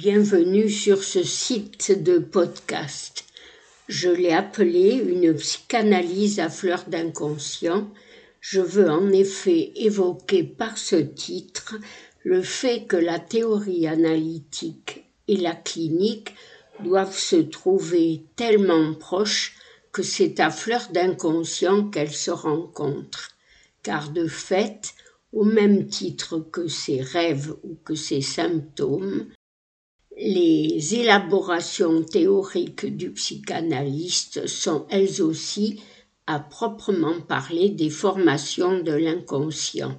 Bienvenue sur ce site de podcast. Je l'ai appelé une psychanalyse à fleur d'inconscient. Je veux en effet évoquer par ce titre le fait que la théorie analytique et la clinique doivent se trouver tellement proches que c'est à fleur d'inconscient qu'elles se rencontrent. Car de fait, au même titre que ces rêves ou que ces symptômes, les élaborations théoriques du psychanalyste sont elles aussi à proprement parler des formations de l'inconscient.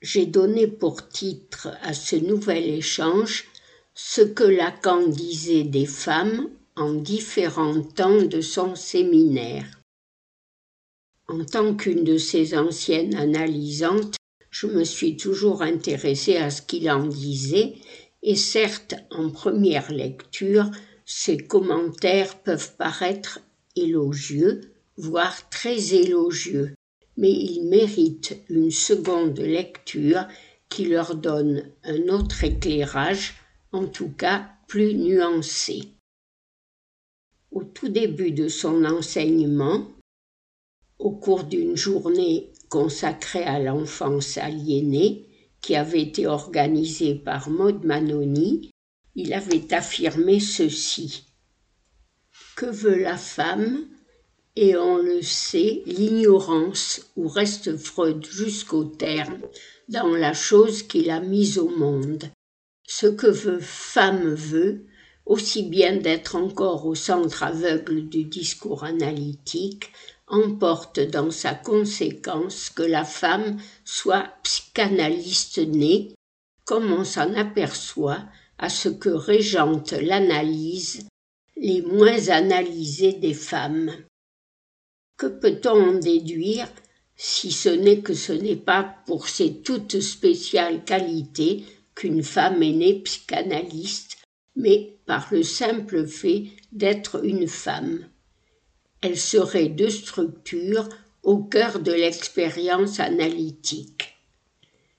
J'ai donné pour titre à ce nouvel échange ce que Lacan disait des femmes en différents temps de son séminaire. En tant qu'une de ses anciennes analysantes, je me suis toujours intéressée à ce qu'il en disait, et certes, en première lecture, ses commentaires peuvent paraître élogieux, voire très élogieux, mais ils méritent une seconde lecture qui leur donne un autre éclairage, en tout cas plus nuancé. Au tout début de son enseignement, au cours d'une journée consacré à l'enfance aliénée, qui avait été organisé par Maud Manoni, il avait affirmé ceci. Que veut la femme Et on le sait, l'ignorance où reste Freud jusqu'au terme dans la chose qu'il a mise au monde. Ce que veut femme veut, aussi bien d'être encore au centre aveugle du discours analytique, emporte dans sa conséquence que la femme soit psychanalyste née, comme on s'en aperçoit à ce que régente l'analyse les moins analysées des femmes. Que peut-on en déduire si ce n'est que ce n'est pas pour ses toutes spéciales qualités qu'une femme est née psychanalyste, mais par le simple fait d'être une femme? Elle serait de structure au cœur de l'expérience analytique.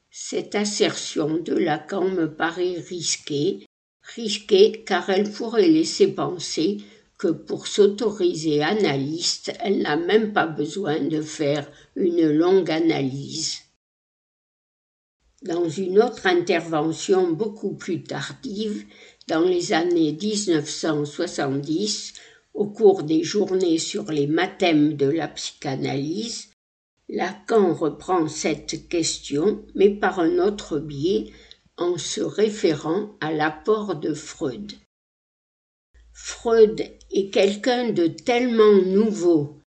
Cette assertion de Lacan me paraît risquée, risquée car elle pourrait laisser penser que pour s'autoriser analyste, elle n'a même pas besoin de faire une longue analyse. Dans une autre intervention beaucoup plus tardive, dans les années 1970, au cours des journées sur les mathèmes de la psychanalyse, Lacan reprend cette question, mais par un autre biais, en se référant à l'apport de Freud. Freud est quelqu'un de tellement nouveau,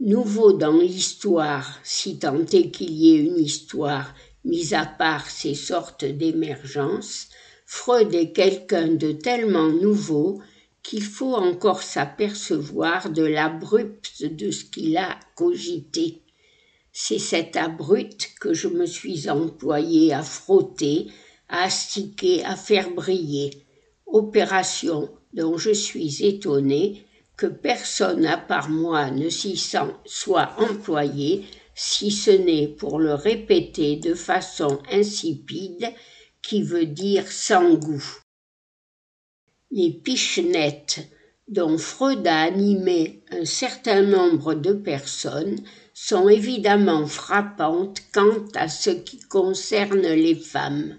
nouveau dans l'histoire, si tant est qu'il y ait une histoire, mis à part ces sortes d'émergences, Freud est quelqu'un de tellement nouveau qu'il faut encore s'apercevoir de l'abrupte de ce qu'il a cogité. C'est cet abrupt que je me suis employé à frotter, à astiquer, à faire briller, opération dont je suis étonné que personne à part moi ne s'y soit employé, si ce n'est pour le répéter de façon insipide, qui veut dire sans goût. Les pichenettes dont Freud a animé un certain nombre de personnes sont évidemment frappantes quant à ce qui concerne les femmes.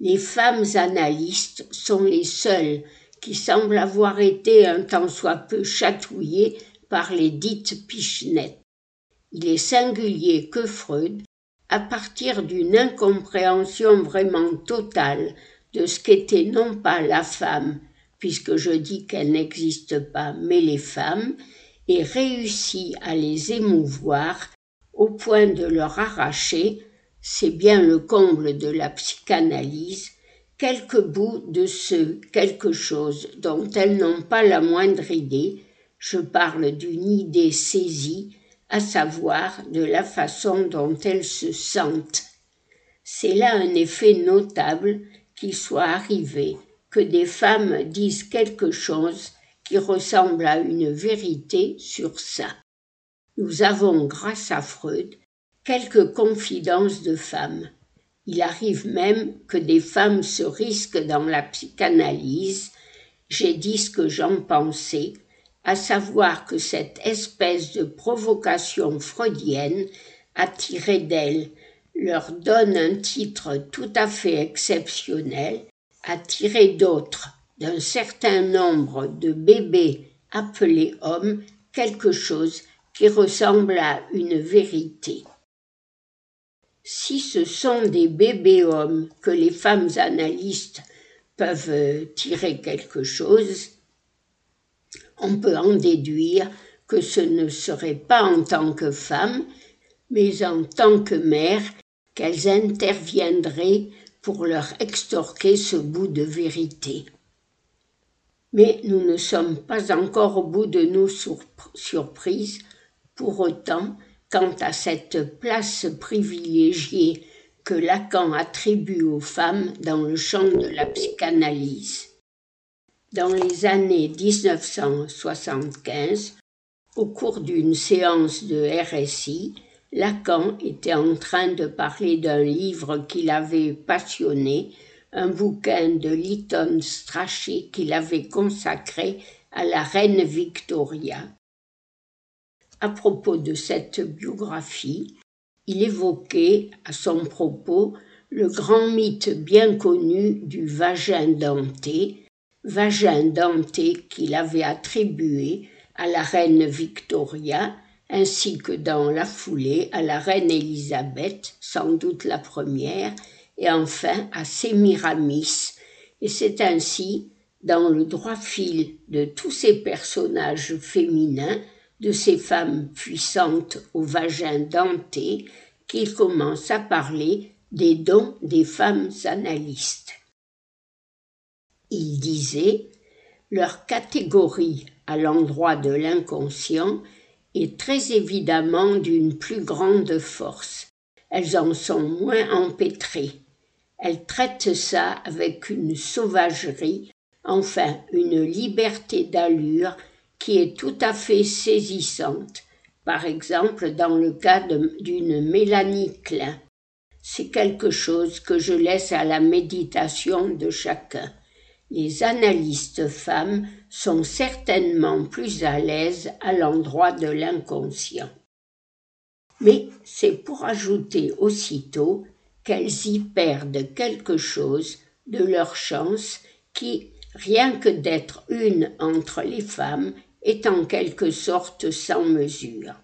Les femmes analystes sont les seules qui semblent avoir été un tant soit peu chatouillées par les dites pichenettes. Il est singulier que Freud, à partir d'une incompréhension vraiment totale de ce qu'était non pas la femme, puisque je dis qu'elle n'existe pas, mais les femmes, et réussit à les émouvoir au point de leur arracher, c'est bien le comble de la psychanalyse, quelques bouts de ce quelque chose dont elles n'ont pas la moindre idée, je parle d'une idée saisie, à savoir de la façon dont elles se sentent. C'est là un effet notable qu'il soit arrivé que des femmes disent quelque chose qui ressemble à une vérité sur ça. Nous avons, grâce à Freud, quelques confidences de femmes. Il arrive même que des femmes se risquent dans la psychanalyse. J'ai dit ce que j'en pensais, à savoir que cette espèce de provocation freudienne attirée d'elles leur donne un titre tout à fait exceptionnel, attiré d'autres d'un certain nombre de bébés appelés hommes quelque chose qui ressemble à une vérité. Si ce sont des bébés hommes que les femmes analystes peuvent tirer quelque chose, on peut en déduire que ce ne serait pas en tant que femmes, mais en tant que mères qu'elles interviendraient pour leur extorquer ce bout de vérité. Mais nous ne sommes pas encore au bout de nos surprises. Pour autant, quant à cette place privilégiée que Lacan attribue aux femmes dans le champ de la psychanalyse. Dans les années 1975, au cours d'une séance de RSI, Lacan était en train de parler d'un livre qui l'avait passionné, un bouquin de Lytton Strachey qu'il avait consacré à la reine Victoria. À propos de cette biographie, il évoquait à son propos le grand mythe bien connu du vagin denté, vagin denté qu'il avait attribué à la reine Victoria, ainsi que dans la foulée à la reine Élisabeth, sans doute la première, et enfin à Sémiramis, et c'est ainsi, dans le droit fil de tous ces personnages féminins, de ces femmes puissantes au vagin denté, qu'il commence à parler des dons des femmes analystes. Il disait leur catégorie à l'endroit de l'inconscient très évidemment d'une plus grande force. Elles en sont moins empêtrées. Elles traitent ça avec une sauvagerie, enfin une liberté d'allure qui est tout à fait saisissante. Par exemple, dans le cas d'une Mélanie. C'est quelque chose que je laisse à la méditation de chacun. Les analystes femmes sont certainement plus à l'aise à l'endroit de l'inconscient. Mais c'est pour ajouter aussitôt qu'elles y perdent quelque chose de leur chance qui, rien que d'être une entre les femmes, est en quelque sorte sans mesure.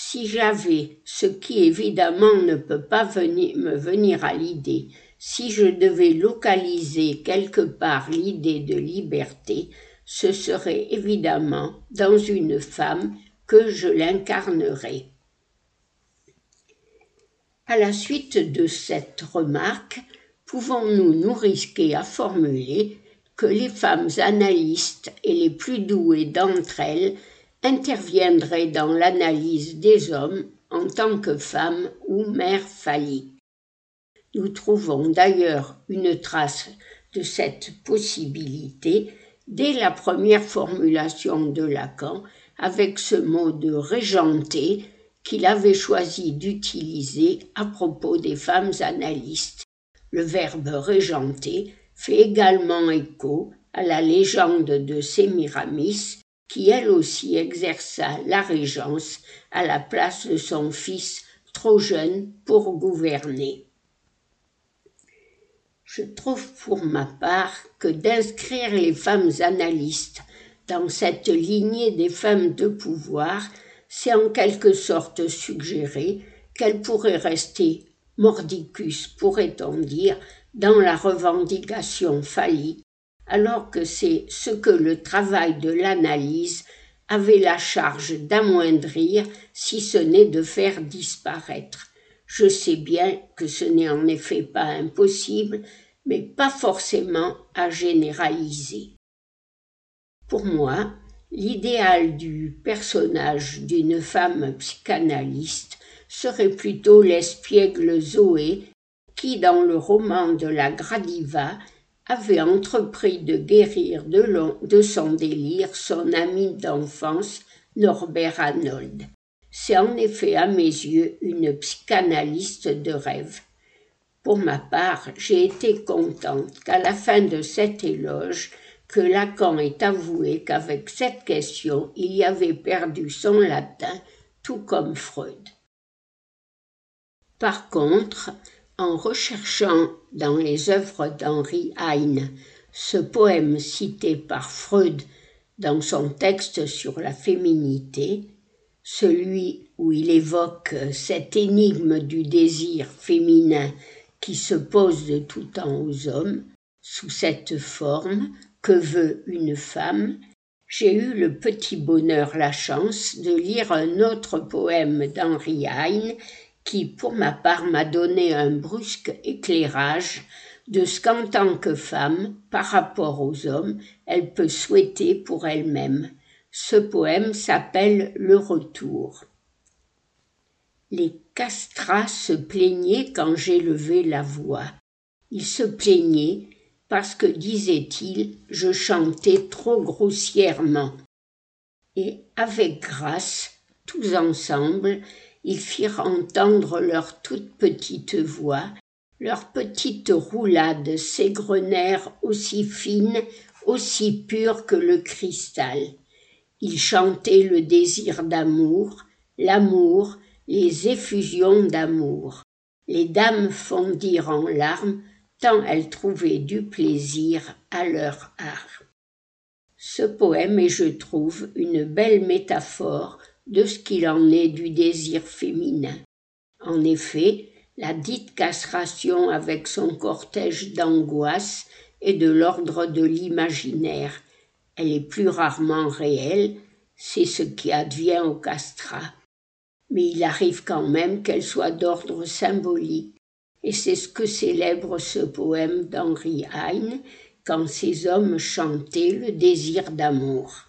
Si j'avais, ce qui évidemment ne peut pas me venir à l'idée, si je devais localiser quelque part l'idée de liberté, ce serait évidemment dans une femme que je l'incarnerais. À la suite de cette remarque, pouvons-nous nous risquer à formuler que les femmes analystes et les plus douées d'entre elles interviendraient dans l'analyse des hommes en tant que femmes ou mères phalliques. Nous trouvons d'ailleurs une trace de cette possibilité dès la première formulation de Lacan avec ce mot de régenter qu'il avait choisi d'utiliser à propos des femmes analystes. Le verbe régenter fait également écho à la légende de Sémiramis, qui elle aussi exerça la régence à la place de son fils trop jeune pour gouverner. Je trouve pour ma part que d'inscrire les femmes analystes dans cette lignée des femmes de pouvoir, c'est en quelque sorte suggérer qu'elles pourraient rester mordicus, pourrait-on dire, dans la revendication phallique, alors que c'est ce que le travail de l'analyse avait la charge d'amoindrir, si ce n'est de faire disparaître. Je sais bien que ce n'est en effet pas impossible, mais pas forcément à généraliser. Pour moi, l'idéal du personnage d'une femme psychanalyste serait plutôt l'espiègle Zoé qui, dans le roman de la Gradiva, avait entrepris de guérir de, son délire son ami d'enfance Norbert Arnold. C'est en effet à mes yeux une psychanalyste de rêve. Pour ma part, j'ai été contente qu'à la fin de cet éloge, que Lacan ait avoué qu'avec cette question il y avait perdu son latin, tout comme Freud. Par contre, en recherchant dans les œuvres d'Henri Heine ce poème cité par Freud dans son texte sur la féminité, celui où il évoque cette énigme du désir féminin qui se pose de tout temps aux hommes, sous cette forme, que veut une femme, j'ai eu le petit bonheur, la chance de lire un autre poème d'Henri Heine qui, pour ma part, m'a donné un brusque éclairage de ce qu'en tant que femme, par rapport aux hommes, elle peut souhaiter pour elle-même. Ce poème s'appelle Le Retour. Les castrats se plaignaient quand j'élevais la voix. Ils se plaignaient parce que, disait-il, je chantais trop grossièrement. Et avec grâce, tous ensemble, ils firent entendre leur toute petite voix, leurs petites roulades s'égrenèrent aussi fines, aussi pures que le cristal. Ils chantaient le désir d'amour, l'amour, les effusions d'amour. Les dames fondirent en larmes, tant elles trouvaient du plaisir à leur art. Ce poème est, je trouve, une belle métaphore de ce qu'il en est du désir féminin. En effet, la dite castration avec son cortège d'angoisse est de l'ordre de l'imaginaire. Elle est plus rarement réelle, c'est ce qui advient au castrat. Mais il arrive quand même qu'elle soit d'ordre symbolique, et c'est ce que célèbre ce poème d'Henri Heine quand ces hommes chantaient le désir d'amour.